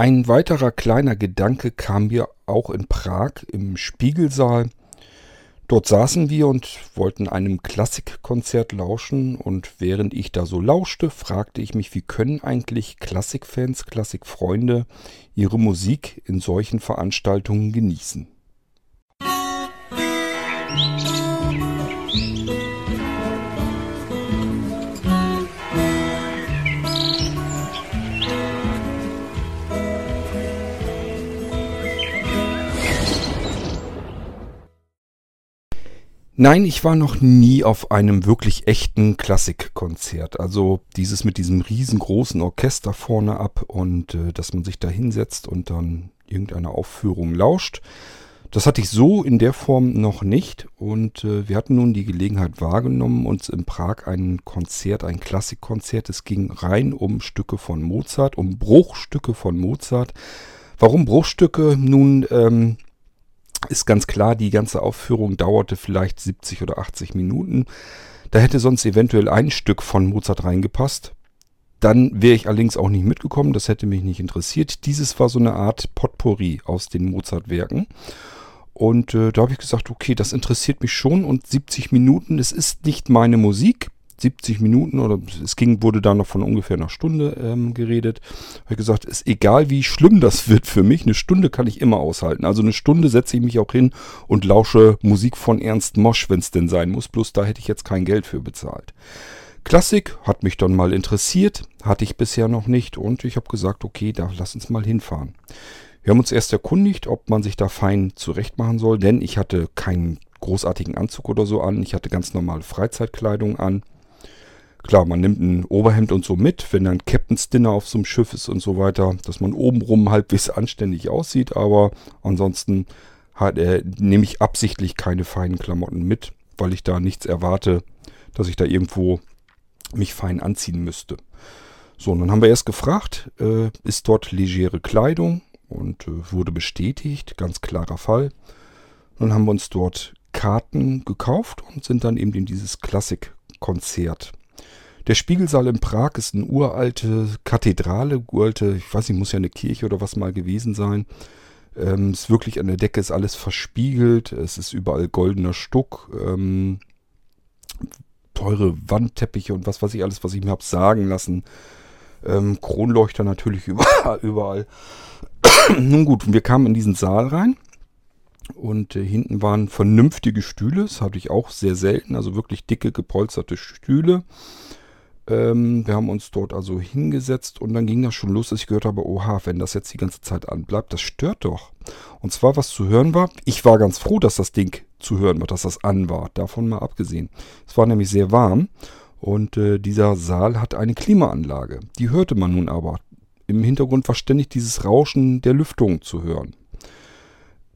Ein weiterer kleiner Gedanke kam mir auch in Prag im Spiegelsaal. Dort saßen wir und wollten einem Klassikkonzert lauschen und während ich da so lauschte, fragte ich mich, wie können eigentlich Klassikfans, Klassikfreunde ihre Musik in solchen Veranstaltungen genießen? Nein, ich war noch nie auf einem wirklich echten Klassikkonzert. Also dieses mit diesem riesengroßen Orchester vorne ab und äh, dass man sich da hinsetzt und dann irgendeine Aufführung lauscht. Das hatte ich so in der Form noch nicht und äh, wir hatten nun die Gelegenheit wahrgenommen, uns in Prag ein Konzert, ein Klassikkonzert, es ging rein um Stücke von Mozart, um Bruchstücke von Mozart. Warum Bruchstücke? Nun, ähm, ist ganz klar, die ganze Aufführung dauerte vielleicht 70 oder 80 Minuten. Da hätte sonst eventuell ein Stück von Mozart reingepasst. Dann wäre ich allerdings auch nicht mitgekommen, das hätte mich nicht interessiert. Dieses war so eine Art Potpourri aus den Mozart-Werken. Und äh, da habe ich gesagt, okay, das interessiert mich schon und 70 Minuten, es ist nicht meine Musik, 70 Minuten oder es ging, wurde da noch von ungefähr einer Stunde ähm, geredet. Habe ich gesagt, ist egal wie schlimm das wird für mich, eine Stunde kann ich immer aushalten. Also eine Stunde setze ich mich auch hin und lausche Musik von Ernst Mosch, wenn es denn sein muss. Bloß da hätte ich jetzt kein Geld für bezahlt. Klassik hat mich dann mal interessiert, hatte ich bisher noch nicht und ich habe gesagt, okay, da lass uns mal hinfahren. Wir haben uns erst erkundigt, ob man sich da fein zurechtmachen soll, denn ich hatte keinen großartigen Anzug oder so an. Ich hatte ganz normale Freizeitkleidung an. Klar, man nimmt ein Oberhemd und so mit, wenn dann Captain's Dinner auf so einem Schiff ist und so weiter, dass man obenrum halbwegs anständig aussieht, aber ansonsten hat, äh, nehme ich absichtlich keine feinen Klamotten mit, weil ich da nichts erwarte, dass ich da irgendwo mich fein anziehen müsste. So, und dann haben wir erst gefragt, äh, ist dort legere Kleidung und äh, wurde bestätigt, ganz klarer Fall. Dann haben wir uns dort Karten gekauft und sind dann eben in dieses Klassikkonzert der Spiegelsaal in Prag ist eine uralte Kathedrale, uralte, ich weiß nicht, muss ja eine Kirche oder was mal gewesen sein. Ähm, ist wirklich an der Decke ist alles verspiegelt, es ist überall goldener Stuck, ähm, teure Wandteppiche und was weiß ich alles, was ich mir habe sagen lassen. Ähm, Kronleuchter natürlich überall. überall. Nun gut, wir kamen in diesen Saal rein und äh, hinten waren vernünftige Stühle, das hatte ich auch sehr selten, also wirklich dicke gepolsterte Stühle. Ähm, wir haben uns dort also hingesetzt und dann ging das schon los, dass ich gehört habe, oha, wenn das jetzt die ganze Zeit anbleibt, das stört doch. Und zwar, was zu hören war, ich war ganz froh, dass das Ding zu hören war, dass das an war, davon mal abgesehen. Es war nämlich sehr warm und äh, dieser Saal hat eine Klimaanlage. Die hörte man nun aber. Im Hintergrund war ständig dieses Rauschen der Lüftung zu hören.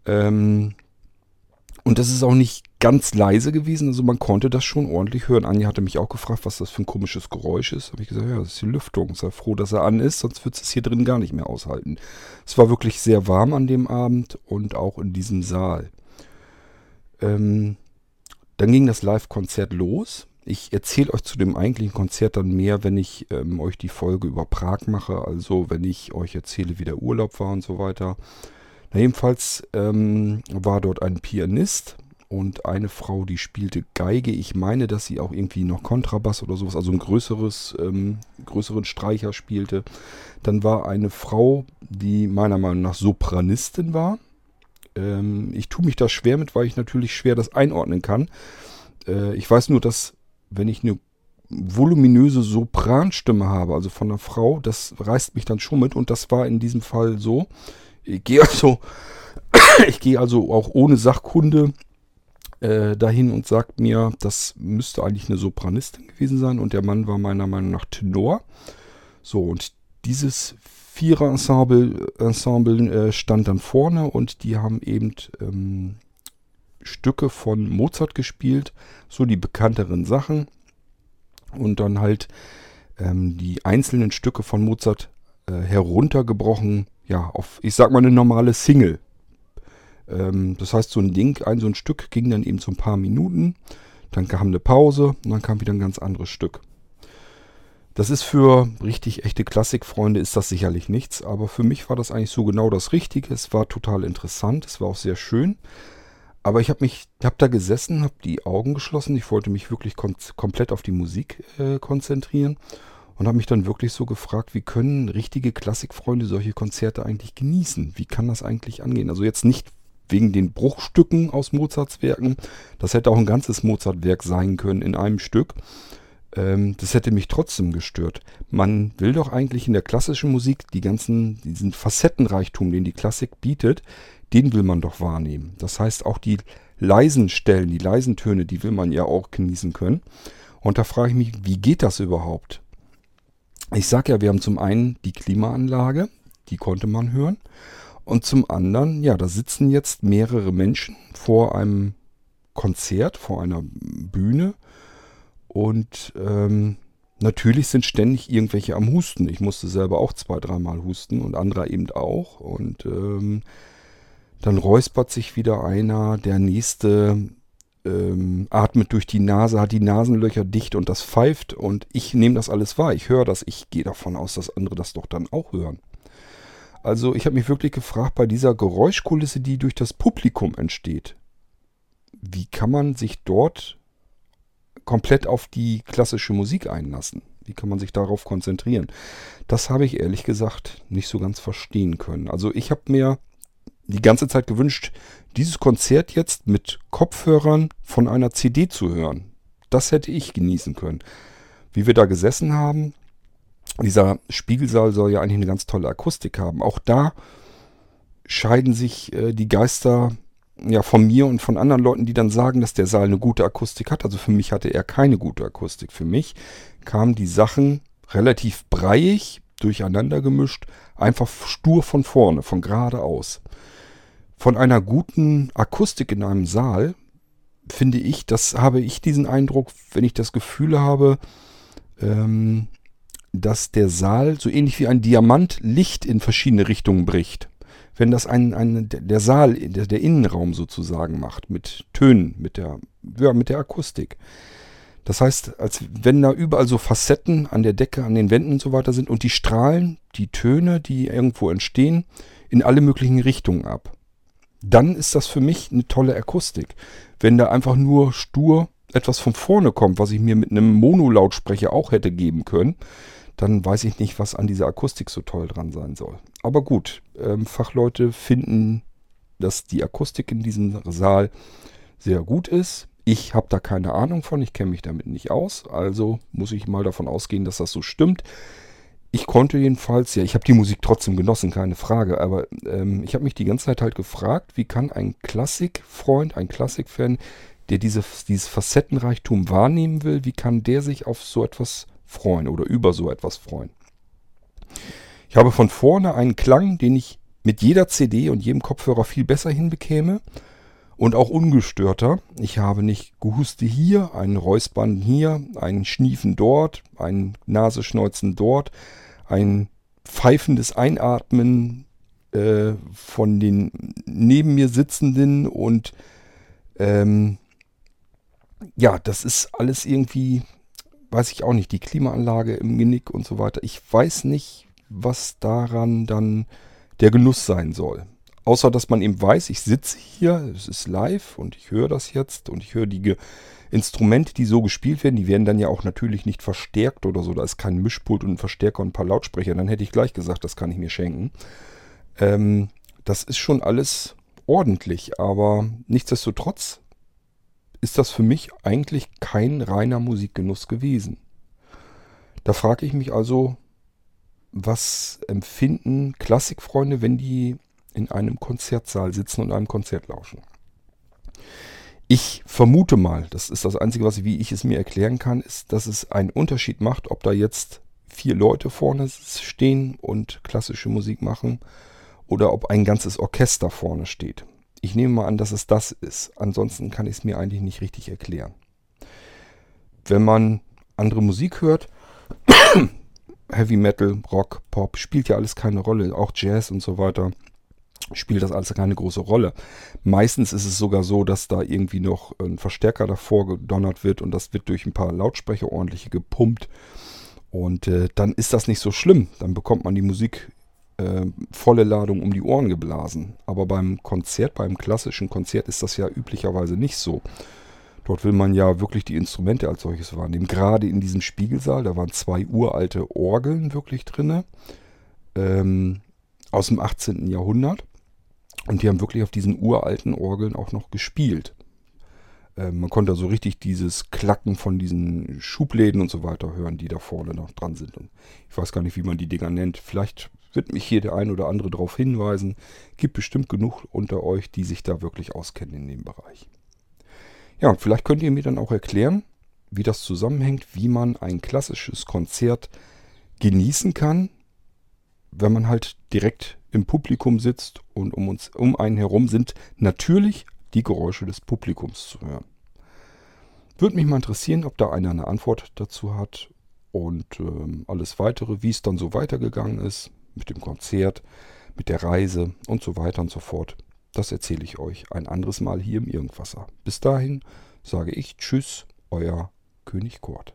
Ähm, und das ist auch nicht ganz leise gewesen, also man konnte das schon ordentlich hören. Anja hatte mich auch gefragt, was das für ein komisches Geräusch ist. Habe ich gesagt, ja, das ist die Lüftung. Sei froh, dass er an ist, sonst wird es hier drin gar nicht mehr aushalten. Es war wirklich sehr warm an dem Abend und auch in diesem Saal. Ähm, dann ging das Live-Konzert los. Ich erzähle euch zu dem eigentlichen Konzert dann mehr, wenn ich ähm, euch die Folge über Prag mache. Also wenn ich euch erzähle, wie der Urlaub war und so weiter. Na, jedenfalls ähm, war dort ein Pianist und eine Frau, die spielte Geige. Ich meine, dass sie auch irgendwie noch Kontrabass oder sowas, also ein größeres, ähm, größeren Streicher spielte. Dann war eine Frau, die meiner Meinung nach Sopranistin war. Ähm, ich tue mich da schwer mit, weil ich natürlich schwer das einordnen kann. Äh, ich weiß nur, dass wenn ich eine voluminöse Sopranstimme habe, also von einer Frau, das reißt mich dann schon mit und das war in diesem Fall so. Ich gehe also, ich gehe also auch ohne Sachkunde äh, dahin und sagt mir, das müsste eigentlich eine Sopranistin gewesen sein und der Mann war meiner Meinung nach Tenor. So, und dieses Vierer-Ensemble Ensemble, äh, stand dann vorne und die haben eben ähm, Stücke von Mozart gespielt, so die bekannteren Sachen und dann halt ähm, die einzelnen Stücke von Mozart äh, heruntergebrochen ja, auf, ich sag mal, eine normale Single. Ähm, das heißt, so ein Ding, ein so ein Stück ging dann eben so ein paar Minuten, dann kam eine Pause und dann kam wieder ein ganz anderes Stück. Das ist für richtig echte Klassikfreunde ist das sicherlich nichts, aber für mich war das eigentlich so genau das Richtige. Es war total interessant, es war auch sehr schön. Aber ich habe mich, habe da gesessen, habe die Augen geschlossen. Ich wollte mich wirklich komplett auf die Musik äh, konzentrieren und habe mich dann wirklich so gefragt, wie können richtige Klassikfreunde solche Konzerte eigentlich genießen? Wie kann das eigentlich angehen? Also jetzt nicht wegen den Bruchstücken aus Mozarts Werken. Das hätte auch ein ganzes Mozart-Werk sein können in einem Stück ähm, das hätte mich trotzdem gestört. Man will doch eigentlich in der klassischen Musik die ganzen, diesen Facettenreichtum, den die Klassik bietet, den will man doch wahrnehmen. Das heißt, auch die leisen Stellen, die leisen Töne, die will man ja auch genießen können. Und da frage ich mich, wie geht das überhaupt? Ich sage ja, wir haben zum einen die Klimaanlage, die konnte man hören. Und zum anderen, ja, da sitzen jetzt mehrere Menschen vor einem Konzert, vor einer Bühne und ähm, natürlich sind ständig irgendwelche am Husten. Ich musste selber auch zwei, dreimal husten und andere eben auch. Und ähm, dann räuspert sich wieder einer, der nächste ähm, atmet durch die Nase, hat die Nasenlöcher dicht und das pfeift. Und ich nehme das alles wahr. Ich höre das. Ich gehe davon aus, dass andere das doch dann auch hören. Also ich habe mich wirklich gefragt, bei dieser Geräuschkulisse, die durch das Publikum entsteht, wie kann man sich dort komplett auf die klassische Musik einlassen? Wie kann man sich darauf konzentrieren? Das habe ich ehrlich gesagt nicht so ganz verstehen können. Also ich habe mir die ganze Zeit gewünscht, dieses Konzert jetzt mit Kopfhörern von einer CD zu hören. Das hätte ich genießen können. Wie wir da gesessen haben, dieser Spiegelsaal soll ja eigentlich eine ganz tolle Akustik haben. Auch da scheiden sich äh, die Geister ja, von mir und von anderen Leuten, die dann sagen, dass der Saal eine gute Akustik hat. Also für mich hatte er keine gute Akustik. Für mich kamen die Sachen relativ breiig, durcheinander gemischt, einfach stur von vorne, von geradeaus. Von einer guten Akustik in einem Saal finde ich, das habe ich diesen Eindruck, wenn ich das Gefühl habe, ähm, dass der Saal so ähnlich wie ein Diamant Licht in verschiedene Richtungen bricht wenn das ein, ein der Saal, der, der Innenraum sozusagen macht, mit Tönen, mit der, ja, mit der Akustik. Das heißt, als wenn da überall so Facetten an der Decke, an den Wänden und so weiter sind und die strahlen die Töne, die irgendwo entstehen, in alle möglichen Richtungen ab. Dann ist das für mich eine tolle Akustik. Wenn da einfach nur stur etwas von vorne kommt, was ich mir mit einem Monolautsprecher auch hätte geben können, dann weiß ich nicht, was an dieser Akustik so toll dran sein soll. Aber gut, ähm, Fachleute finden, dass die Akustik in diesem Saal sehr gut ist. Ich habe da keine Ahnung von, ich kenne mich damit nicht aus, also muss ich mal davon ausgehen, dass das so stimmt. Ich konnte jedenfalls, ja, ich habe die Musik trotzdem genossen, keine Frage, aber ähm, ich habe mich die ganze Zeit halt gefragt, wie kann ein Klassikfreund, ein Klassikfan, der diese, dieses Facettenreichtum wahrnehmen will, wie kann der sich auf so etwas freuen oder über so etwas freuen. Ich habe von vorne einen Klang, den ich mit jeder CD und jedem Kopfhörer viel besser hinbekäme und auch ungestörter. Ich habe nicht Gehuste hier, ein Räuspern hier, ein Schniefen dort, ein Naseschneuzen dort, ein pfeifendes Einatmen äh, von den neben mir sitzenden und ähm, ja, das ist alles irgendwie weiß ich auch nicht, die Klimaanlage im Genick und so weiter. Ich weiß nicht, was daran dann der Genuss sein soll. Außer dass man eben weiß, ich sitze hier, es ist live und ich höre das jetzt und ich höre die Ge Instrumente, die so gespielt werden, die werden dann ja auch natürlich nicht verstärkt oder so. Da ist kein Mischpult und ein Verstärker und ein paar Lautsprecher. Dann hätte ich gleich gesagt, das kann ich mir schenken. Ähm, das ist schon alles ordentlich, aber nichtsdestotrotz ist das für mich eigentlich kein reiner Musikgenuss gewesen. Da frage ich mich also, was empfinden Klassikfreunde, wenn die in einem Konzertsaal sitzen und einem Konzert lauschen? Ich vermute mal, das ist das Einzige, was wie ich es mir erklären kann, ist, dass es einen Unterschied macht, ob da jetzt vier Leute vorne stehen und klassische Musik machen oder ob ein ganzes Orchester vorne steht. Ich nehme mal an, dass es das ist. Ansonsten kann ich es mir eigentlich nicht richtig erklären. Wenn man andere Musik hört, Heavy Metal, Rock, Pop, spielt ja alles keine Rolle. Auch Jazz und so weiter spielt das alles keine große Rolle. Meistens ist es sogar so, dass da irgendwie noch ein Verstärker davor gedonnert wird und das wird durch ein paar Lautsprecher ordentlich gepumpt. Und äh, dann ist das nicht so schlimm. Dann bekommt man die Musik äh, volle Ladung um die Ohren geblasen. Aber beim Konzert, beim klassischen Konzert ist das ja üblicherweise nicht so. Dort will man ja wirklich die Instrumente als solches wahrnehmen. Gerade in diesem Spiegelsaal, da waren zwei uralte Orgeln wirklich drinne ähm, aus dem 18. Jahrhundert. Und die haben wirklich auf diesen uralten Orgeln auch noch gespielt. Äh, man konnte also richtig dieses Klacken von diesen Schubläden und so weiter hören, die da vorne noch dran sind. Und ich weiß gar nicht, wie man die Dinger nennt. Vielleicht wird mich hier der ein oder andere darauf hinweisen. Gibt bestimmt genug unter euch, die sich da wirklich auskennen in dem Bereich. Ja, vielleicht könnt ihr mir dann auch erklären, wie das zusammenhängt, wie man ein klassisches Konzert genießen kann, wenn man halt direkt im Publikum sitzt und um uns um einen herum sind natürlich die Geräusche des Publikums zu hören. Würde mich mal interessieren, ob da einer eine Antwort dazu hat und ähm, alles weitere, wie es dann so weitergegangen ist mit dem Konzert, mit der Reise und so weiter und so fort. Das erzähle ich euch ein anderes Mal hier im Irgendwasser. Bis dahin sage ich Tschüss, euer König Kurt.